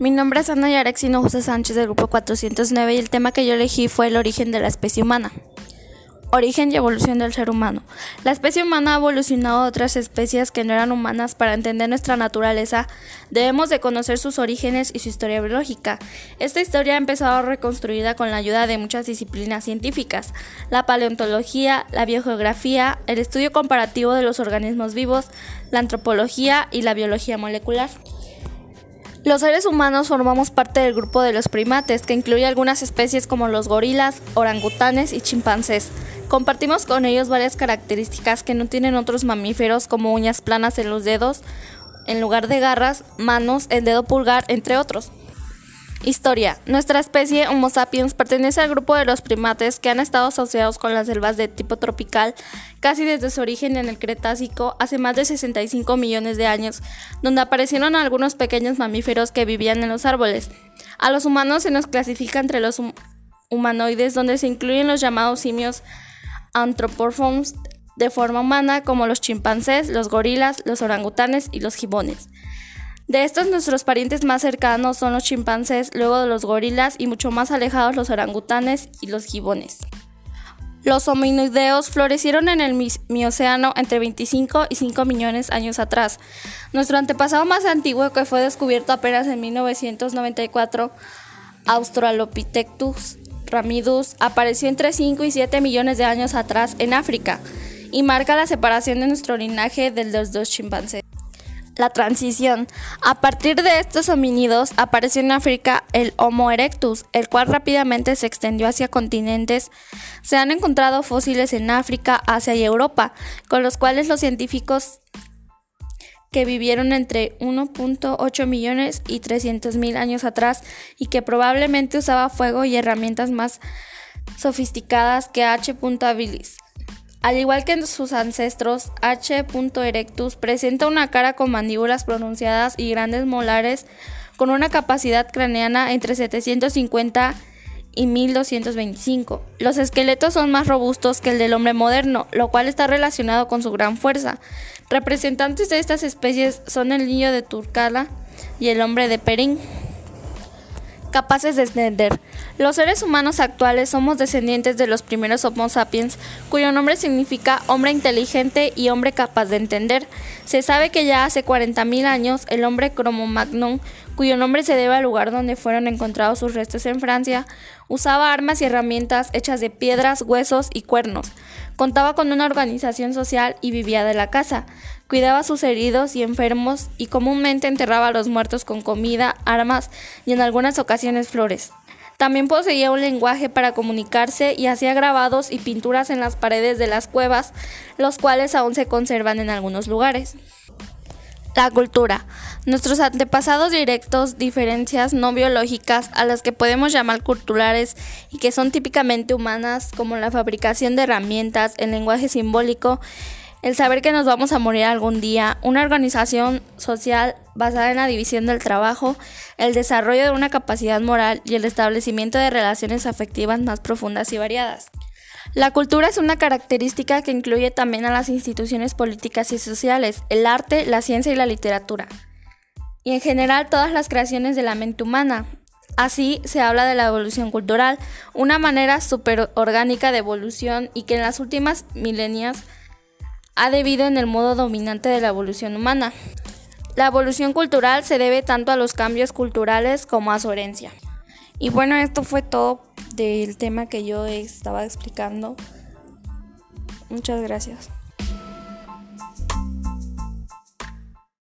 Mi nombre es Ana Yarexino José Sánchez del grupo 409 y el tema que yo elegí fue el origen de la especie humana. Origen y evolución del ser humano. La especie humana ha evolucionado a otras especies que no eran humanas para entender nuestra naturaleza. Debemos de conocer sus orígenes y su historia biológica. Esta historia ha empezado reconstruida con la ayuda de muchas disciplinas científicas, la paleontología, la biogeografía, el estudio comparativo de los organismos vivos, la antropología y la biología molecular. Los seres humanos formamos parte del grupo de los primates, que incluye algunas especies como los gorilas, orangutanes y chimpancés. Compartimos con ellos varias características que no tienen otros mamíferos como uñas planas en los dedos, en lugar de garras, manos, el dedo pulgar, entre otros. Historia. Nuestra especie Homo sapiens pertenece al grupo de los primates que han estado asociados con las selvas de tipo tropical casi desde su origen en el Cretácico hace más de 65 millones de años, donde aparecieron algunos pequeños mamíferos que vivían en los árboles. A los humanos se nos clasifica entre los humanoides donde se incluyen los llamados simios antropomorphos de forma humana como los chimpancés, los gorilas, los orangutanes y los gibones. De estos nuestros parientes más cercanos son los chimpancés, luego de los gorilas y mucho más alejados los orangutanes y los gibones. Los hominoideos florecieron en el Mioceno entre 25 y 5 millones de años atrás. Nuestro antepasado más antiguo, que fue descubierto apenas en 1994, Australopithecus ramidus, apareció entre 5 y 7 millones de años atrás en África y marca la separación de nuestro linaje de los dos chimpancés la transición. A partir de estos homínidos apareció en África el Homo erectus, el cual rápidamente se extendió hacia continentes. Se han encontrado fósiles en África, Asia y Europa, con los cuales los científicos que vivieron entre 1.8 millones y 300 mil años atrás y que probablemente usaba fuego y herramientas más sofisticadas que H. habilis. Al igual que en sus ancestros, H. erectus presenta una cara con mandíbulas pronunciadas y grandes molares con una capacidad craneana entre 750 y 1225. Los esqueletos son más robustos que el del hombre moderno, lo cual está relacionado con su gran fuerza. Representantes de estas especies son el niño de Turcala y el hombre de Perín capaces de entender. Los seres humanos actuales somos descendientes de los primeros Homo sapiens, cuyo nombre significa hombre inteligente y hombre capaz de entender. Se sabe que ya hace 40.000 años el hombre Cro-Magnon, cuyo nombre se debe al lugar donde fueron encontrados sus restos en Francia, usaba armas y herramientas hechas de piedras, huesos y cuernos. Contaba con una organización social y vivía de la casa. Cuidaba a sus heridos y enfermos y comúnmente enterraba a los muertos con comida, armas y en algunas ocasiones flores. También poseía un lenguaje para comunicarse y hacía grabados y pinturas en las paredes de las cuevas, los cuales aún se conservan en algunos lugares. La cultura. Nuestros antepasados directos, diferencias no biológicas a las que podemos llamar culturales y que son típicamente humanas, como la fabricación de herramientas, el lenguaje simbólico, el saber que nos vamos a morir algún día, una organización social basada en la división del trabajo, el desarrollo de una capacidad moral y el establecimiento de relaciones afectivas más profundas y variadas. La cultura es una característica que incluye también a las instituciones políticas y sociales, el arte, la ciencia y la literatura, y en general todas las creaciones de la mente humana. Así se habla de la evolución cultural, una manera superorgánica de evolución y que en las últimas milenias ha debido en el modo dominante de la evolución humana. La evolución cultural se debe tanto a los cambios culturales como a su herencia. Y bueno, esto fue todo del tema que yo estaba explicando. Muchas gracias.